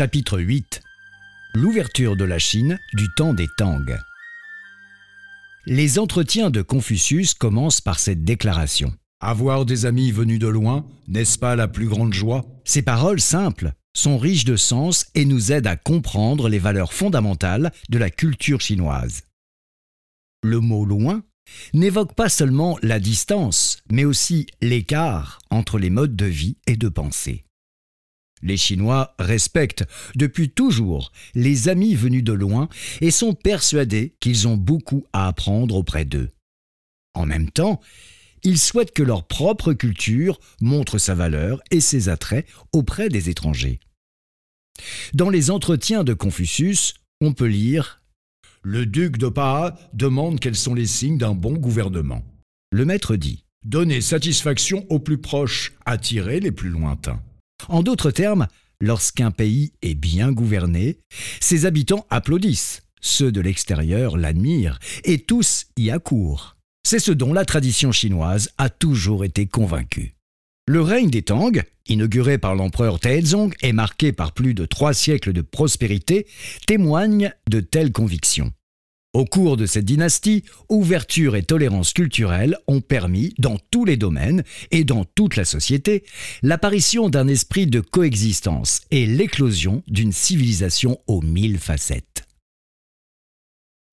Chapitre 8 L'ouverture de la Chine du temps des Tang. Les entretiens de Confucius commencent par cette déclaration. Avoir des amis venus de loin, n'est-ce pas la plus grande joie? Ces paroles simples sont riches de sens et nous aident à comprendre les valeurs fondamentales de la culture chinoise. Le mot loin n'évoque pas seulement la distance, mais aussi l'écart entre les modes de vie et de pensée. Les Chinois respectent depuis toujours les amis venus de loin et sont persuadés qu'ils ont beaucoup à apprendre auprès d'eux. En même temps, ils souhaitent que leur propre culture montre sa valeur et ses attraits auprès des étrangers. Dans les entretiens de Confucius, on peut lire Le duc de Paa demande quels sont les signes d'un bon gouvernement. Le maître dit Donner satisfaction aux plus proches, attirer les plus lointains. En d'autres termes, lorsqu'un pays est bien gouverné, ses habitants applaudissent, ceux de l'extérieur l'admirent, et tous y accourent. C'est ce dont la tradition chinoise a toujours été convaincue. Le règne des Tang, inauguré par l'empereur Taizong et marqué par plus de trois siècles de prospérité, témoigne de telles convictions. Au cours de cette dynastie, ouverture et tolérance culturelle ont permis, dans tous les domaines et dans toute la société, l'apparition d'un esprit de coexistence et l'éclosion d'une civilisation aux mille facettes.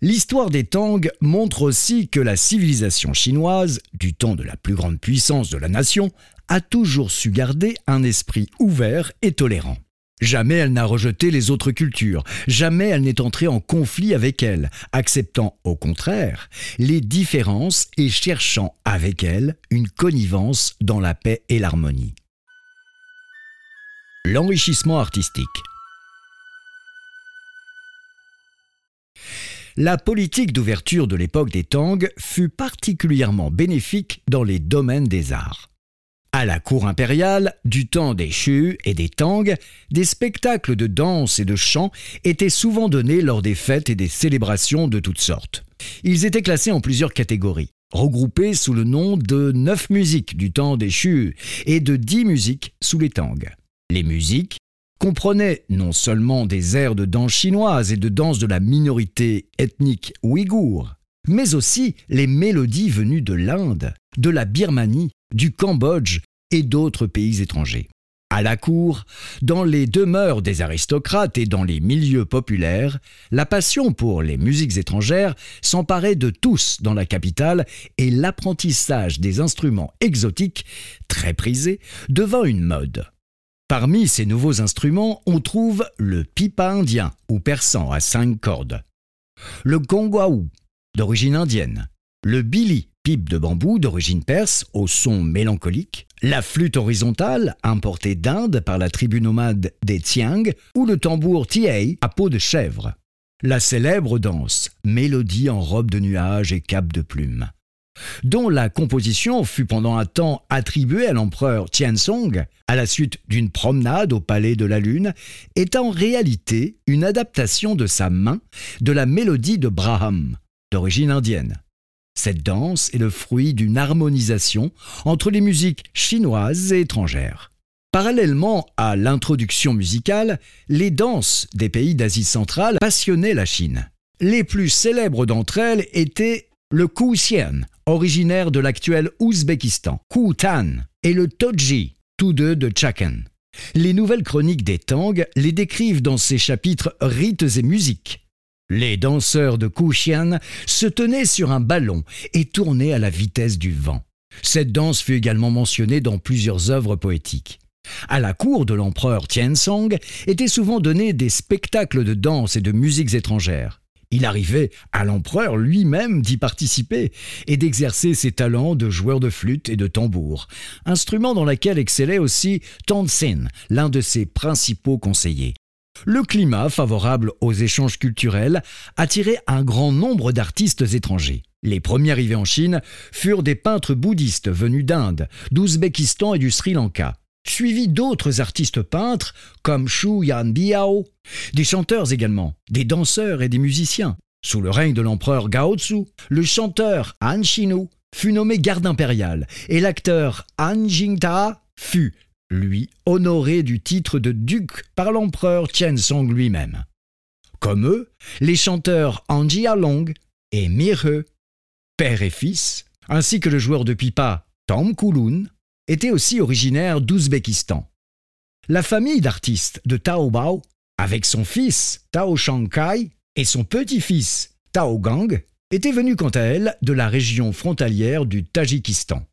L'histoire des Tang montre aussi que la civilisation chinoise, du temps de la plus grande puissance de la nation, a toujours su garder un esprit ouvert et tolérant. Jamais elle n'a rejeté les autres cultures, jamais elle n'est entrée en conflit avec elles, acceptant au contraire les différences et cherchant avec elles une connivence dans la paix et l'harmonie. L'enrichissement artistique. La politique d'ouverture de l'époque des Tang fut particulièrement bénéfique dans les domaines des arts. À la cour impériale, du temps des Shu et des Tang, des spectacles de danse et de chant étaient souvent donnés lors des fêtes et des célébrations de toutes sortes. Ils étaient classés en plusieurs catégories, regroupés sous le nom de neuf musiques du temps des Shu et de dix musiques sous les Tang. Les musiques comprenaient non seulement des airs de danse chinoise et de danse de la minorité ethnique ouïghour, mais aussi les mélodies venues de l'Inde, de la Birmanie, du Cambodge et d'autres pays étrangers. À la cour, dans les demeures des aristocrates et dans les milieux populaires, la passion pour les musiques étrangères s'emparait de tous dans la capitale et l'apprentissage des instruments exotiques, très prisés, devint une mode. Parmi ces nouveaux instruments, on trouve le pipa indien ou persan à cinq cordes, le gongwaou d'origine indienne, le bili pipe de bambou d'origine perse au son mélancolique, la flûte horizontale importée d'Inde par la tribu nomade des Tiang ou le tambour tiei à peau de chèvre. La célèbre danse, mélodie en robe de nuages et cape de plumes, dont la composition fut pendant un temps attribuée à l'empereur Tianzong à la suite d'une promenade au palais de la Lune, est en réalité une adaptation de sa main de la mélodie de Braham, d'origine indienne. Cette danse est le fruit d'une harmonisation entre les musiques chinoises et étrangères. Parallèlement à l'introduction musicale, les danses des pays d'Asie centrale passionnaient la Chine. Les plus célèbres d'entre elles étaient le Kuxian, originaire de l'actuel Ouzbékistan, Tan, et le Toji, tous deux de Chakan. Les nouvelles chroniques des Tang les décrivent dans ces chapitres rites et musiques. Les danseurs de Kuxian se tenaient sur un ballon et tournaient à la vitesse du vent. Cette danse fut également mentionnée dans plusieurs œuvres poétiques. À la cour de l'empereur Tianzong étaient souvent donnés des spectacles de danse et de musiques étrangères. Il arrivait à l'empereur lui-même d'y participer et d'exercer ses talents de joueur de flûte et de tambour, instrument dans lequel excellait aussi Tongtsin, l'un de ses principaux conseillers. Le climat favorable aux échanges culturels attirait un grand nombre d'artistes étrangers. Les premiers arrivés en Chine furent des peintres bouddhistes venus d'Inde, d'Ouzbékistan et du Sri Lanka, suivis d'autres artistes peintres comme Shu Yan Biao, des chanteurs également, des danseurs et des musiciens. Sous le règne de l'empereur Gaotsu, le chanteur Han Shinu fut nommé garde impérial et l'acteur Han Jingta fut lui, honoré du titre de duc par l'empereur Tianzong lui-même. Comme eux, les chanteurs Anji Along et Mirhe, père et fils, ainsi que le joueur de pipa Tom Kulun, étaient aussi originaires d'Ouzbékistan. La famille d'artistes de Tao Bao, avec son fils Tao Shankai et son petit-fils Tao Gang, était venue quant à elle de la région frontalière du Tadjikistan.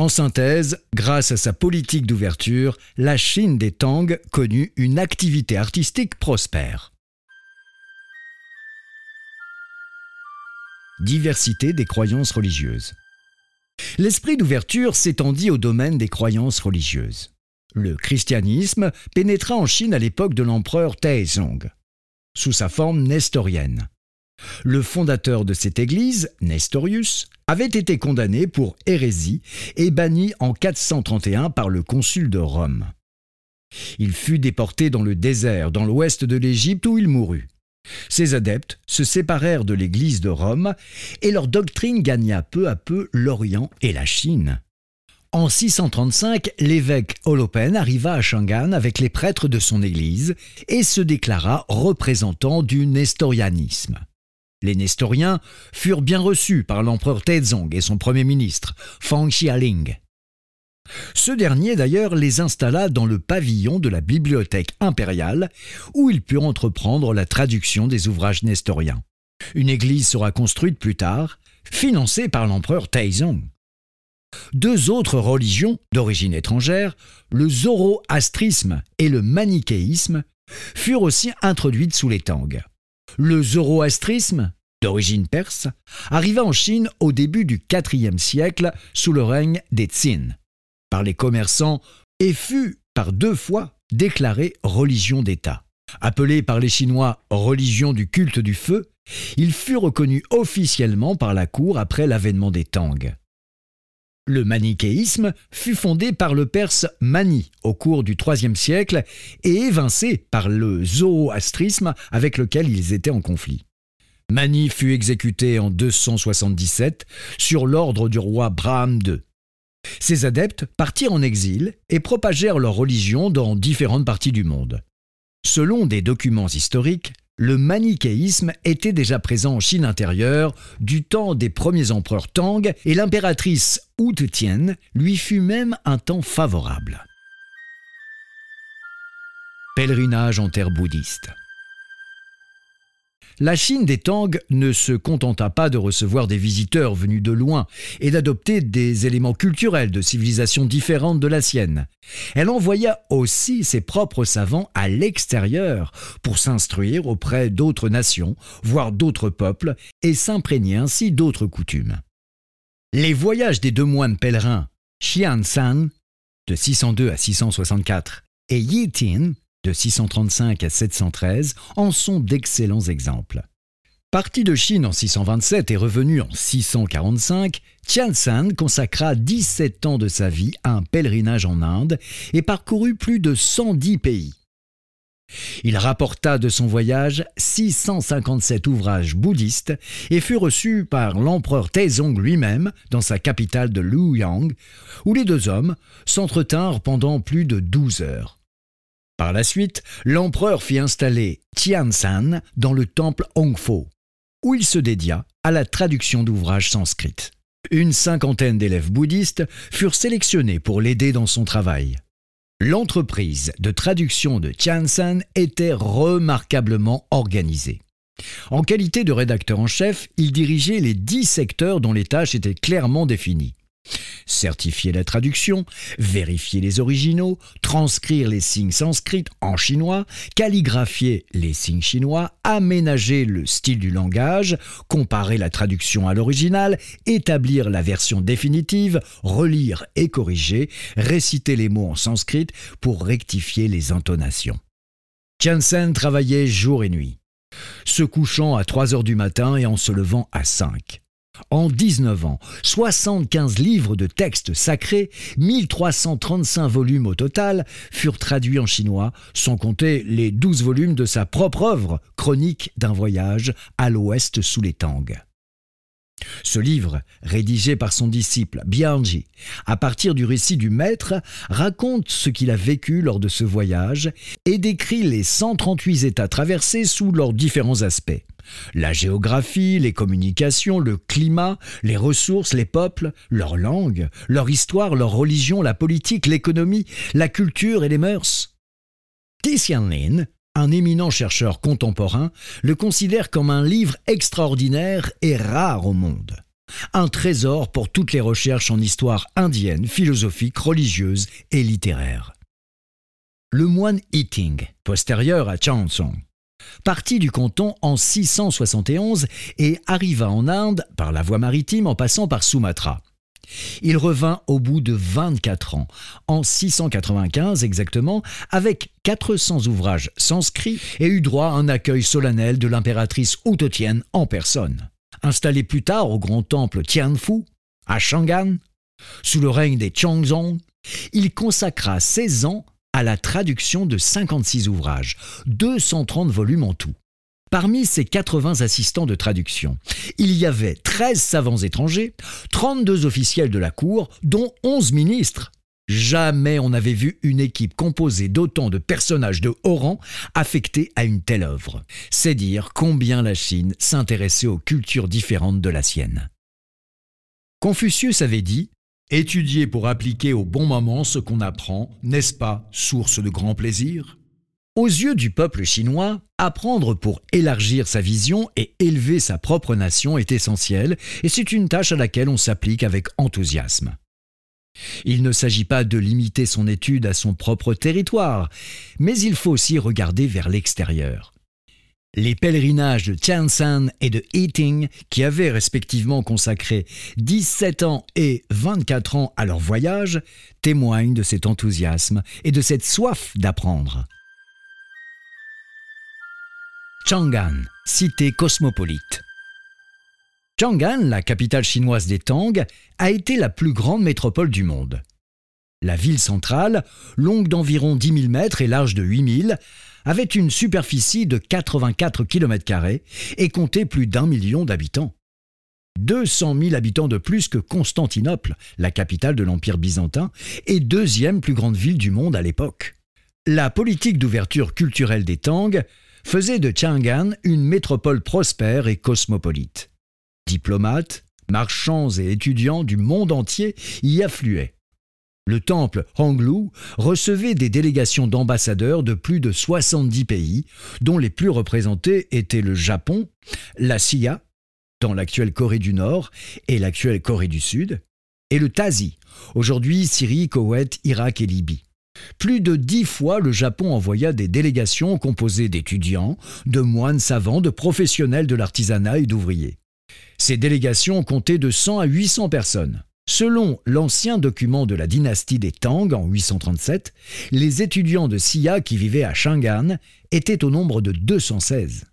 En synthèse, grâce à sa politique d'ouverture, la Chine des Tang connut une activité artistique prospère. Diversité des croyances religieuses. L'esprit d'ouverture s'étendit au domaine des croyances religieuses. Le christianisme pénétra en Chine à l'époque de l'empereur Taizong, sous sa forme nestorienne. Le fondateur de cette église, Nestorius, avait été condamné pour hérésie et banni en 431 par le consul de Rome. Il fut déporté dans le désert dans l'ouest de l'Égypte où il mourut. Ses adeptes se séparèrent de l'Église de Rome et leur doctrine gagna peu à peu l'Orient et la Chine. En 635, l'évêque Holopen arriva à Shangan avec les prêtres de son Église et se déclara représentant du nestorianisme. Les Nestoriens furent bien reçus par l'empereur Taizong et son premier ministre, Fang Xialing. Ce dernier d'ailleurs les installa dans le pavillon de la bibliothèque impériale où ils purent entreprendre la traduction des ouvrages nestoriens. Une église sera construite plus tard, financée par l'empereur Taizong. Deux autres religions d'origine étrangère, le zoroastrisme et le manichéisme, furent aussi introduites sous les Tang. Le zoroastrisme, d'origine perse, arriva en Chine au début du IVe siècle sous le règne des Tsin, par les commerçants et fut par deux fois déclaré religion d'État. Appelé par les Chinois religion du culte du feu, il fut reconnu officiellement par la cour après l'avènement des Tang. Le manichéisme fut fondé par le perse Mani au cours du IIIe siècle et évincé par le zoroastrisme avec lequel ils étaient en conflit. Mani fut exécuté en 277 sur l'ordre du roi Braham II. Ses adeptes partirent en exil et propagèrent leur religion dans différentes parties du monde. Selon des documents historiques, le manichéisme était déjà présent en Chine intérieure du temps des premiers empereurs Tang et l'impératrice Wu Tian lui fut même un temps favorable. Pèlerinage en terre bouddhiste la Chine des Tang ne se contenta pas de recevoir des visiteurs venus de loin et d'adopter des éléments culturels de civilisations différentes de la sienne. Elle envoya aussi ses propres savants à l'extérieur pour s'instruire auprès d'autres nations, voire d'autres peuples, et s'imprégner ainsi d'autres coutumes. Les voyages des deux moines pèlerins Xian San de 602 à 664 et Yi Tin de 635 à 713 en sont d'excellents exemples. Parti de Chine en 627 et revenu en 645, Tiansan consacra 17 ans de sa vie à un pèlerinage en Inde et parcourut plus de 110 pays. Il rapporta de son voyage 657 ouvrages bouddhistes et fut reçu par l'empereur Taizong lui-même dans sa capitale de Luoyang, où les deux hommes s'entretinrent pendant plus de 12 heures. Par la suite, l'empereur fit installer Tiansan dans le temple Hongfo, où il se dédia à la traduction d'ouvrages sanscrits. Une cinquantaine d'élèves bouddhistes furent sélectionnés pour l'aider dans son travail. L'entreprise de traduction de Tiansan était remarquablement organisée. En qualité de rédacteur en chef, il dirigeait les dix secteurs dont les tâches étaient clairement définies certifier la traduction, vérifier les originaux, transcrire les signes sanscrits en chinois, calligraphier les signes chinois, aménager le style du langage, comparer la traduction à l'original, établir la version définitive, relire et corriger, réciter les mots en sanskrit pour rectifier les intonations. Tiansen travaillait jour et nuit, se couchant à 3 heures du matin et en se levant à 5. En 19 ans, 75 livres de textes sacrés, 1335 volumes au total, furent traduits en chinois, sans compter les 12 volumes de sa propre œuvre, Chronique d'un voyage à l'ouest sous les Tang. Ce livre, rédigé par son disciple Bianji, à partir du récit du maître, raconte ce qu'il a vécu lors de ce voyage et décrit les 138 États traversés sous leurs différents aspects. La géographie, les communications, le climat, les ressources, les peuples, leur langue, leur histoire, leur religion, la politique, l'économie, la culture et les mœurs. Un éminent chercheur contemporain, le considère comme un livre extraordinaire et rare au monde. Un trésor pour toutes les recherches en histoire indienne, philosophique, religieuse et littéraire. Le moine Eating, postérieur à Chansong, partit du canton en 671 et arriva en Inde par la voie maritime en passant par Sumatra. Il revint au bout de 24 ans, en 695 exactement, avec 400 ouvrages sanscrits et eut droit à un accueil solennel de l'impératrice Outotienne en personne. Installé plus tard au grand temple Tianfu, à Shangan, sous le règne des Chongzong, il consacra 16 ans à la traduction de 56 ouvrages, 230 volumes en tout. Parmi ces 80 assistants de traduction, il y avait 13 savants étrangers, 32 officiels de la cour, dont 11 ministres. Jamais on n'avait vu une équipe composée d'autant de personnages de haut rang affectés à une telle œuvre. C'est dire combien la Chine s'intéressait aux cultures différentes de la sienne. Confucius avait dit Étudier pour appliquer au bon moment ce qu'on apprend, n'est-ce pas source de grand plaisir? Aux yeux du peuple chinois, apprendre pour élargir sa vision et élever sa propre nation est essentiel, et c'est une tâche à laquelle on s'applique avec enthousiasme. Il ne s'agit pas de limiter son étude à son propre territoire, mais il faut aussi regarder vers l'extérieur. Les pèlerinages de Tiansan et de Eating, qui avaient respectivement consacré 17 ans et 24 ans à leur voyage, témoignent de cet enthousiasme et de cette soif d'apprendre. Chang'an, cité cosmopolite. Chang'an, la capitale chinoise des Tang, a été la plus grande métropole du monde. La ville centrale, longue d'environ 10 000 mètres et large de 8 000, avait une superficie de 84 km et comptait plus d'un million d'habitants. 200 000 habitants de plus que Constantinople, la capitale de l'Empire byzantin, et deuxième plus grande ville du monde à l'époque. La politique d'ouverture culturelle des Tang faisait de Chang'an une métropole prospère et cosmopolite. Diplomates, marchands et étudiants du monde entier y affluaient. Le temple Honglu recevait des délégations d'ambassadeurs de plus de 70 pays, dont les plus représentés étaient le Japon, la Sia, dans l'actuelle Corée du Nord et l'actuelle Corée du Sud, et le Tazi, aujourd'hui Syrie, Koweït, Irak et Libye. Plus de dix fois, le Japon envoya des délégations composées d'étudiants, de moines savants, de professionnels de l'artisanat et d'ouvriers. Ces délégations comptaient de 100 à 800 personnes. Selon l'ancien document de la dynastie des Tang en 837, les étudiants de Xia qui vivaient à Chang'an étaient au nombre de 216.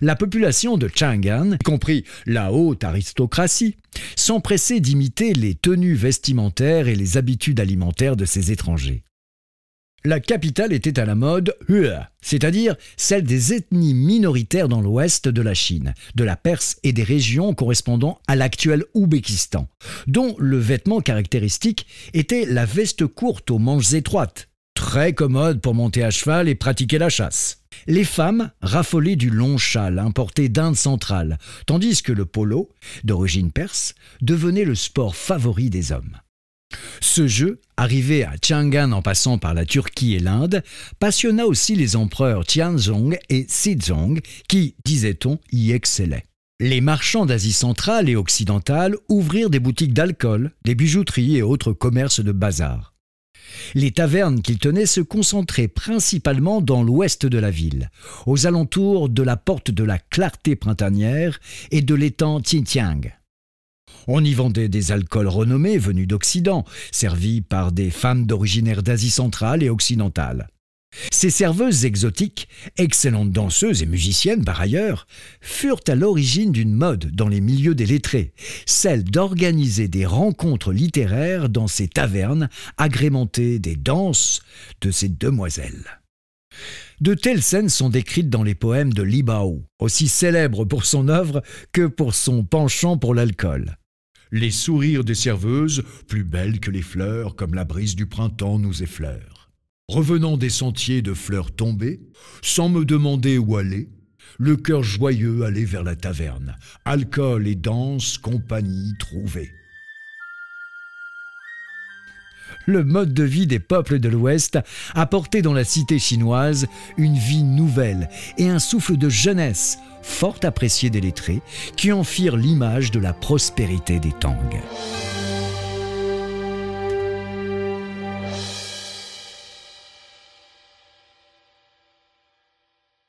La population de Chang'an, y compris la haute aristocratie, s'empressait d'imiter les tenues vestimentaires et les habitudes alimentaires de ces étrangers. La capitale était à la mode Hua, c'est-à-dire celle des ethnies minoritaires dans l'ouest de la Chine, de la Perse et des régions correspondant à l'actuel Ouzbékistan, dont le vêtement caractéristique était la veste courte aux manches étroites, très commode pour monter à cheval et pratiquer la chasse. Les femmes raffolaient du long châle importé d'Inde centrale, tandis que le polo, d'origine perse, devenait le sport favori des hommes. Ce jeu, arrivé à Chang'an en passant par la Turquie et l'Inde, passionna aussi les empereurs Tianzong et Xizong qui, disait-on, y excellaient. Les marchands d'Asie centrale et occidentale ouvrirent des boutiques d'alcool, des bijouteries et autres commerces de bazar. Les tavernes qu'ils tenaient se concentraient principalement dans l'ouest de la ville, aux alentours de la porte de la Clarté printanière et de l'étang Xinjiang. On y vendait des alcools renommés venus d'Occident, servis par des femmes d'originaire d'Asie centrale et occidentale. Ces serveuses exotiques, excellentes danseuses et musiciennes par ailleurs, furent à l'origine d'une mode dans les milieux des lettrés, celle d'organiser des rencontres littéraires dans ces tavernes agrémentées des danses de ces demoiselles. De telles scènes sont décrites dans les poèmes de Li Bao, aussi célèbre pour son œuvre que pour son penchant pour l'alcool. Les sourires des serveuses, plus belles que les fleurs, comme la brise du printemps nous effleure. Revenant des sentiers de fleurs tombées, sans me demander où aller, le cœur joyeux allait vers la taverne, alcool et danse, compagnie trouvée. le mode de vie des peuples de l'Ouest apportait dans la cité chinoise une vie nouvelle et un souffle de jeunesse fort apprécié des lettrés qui en firent l'image de la prospérité des Tang.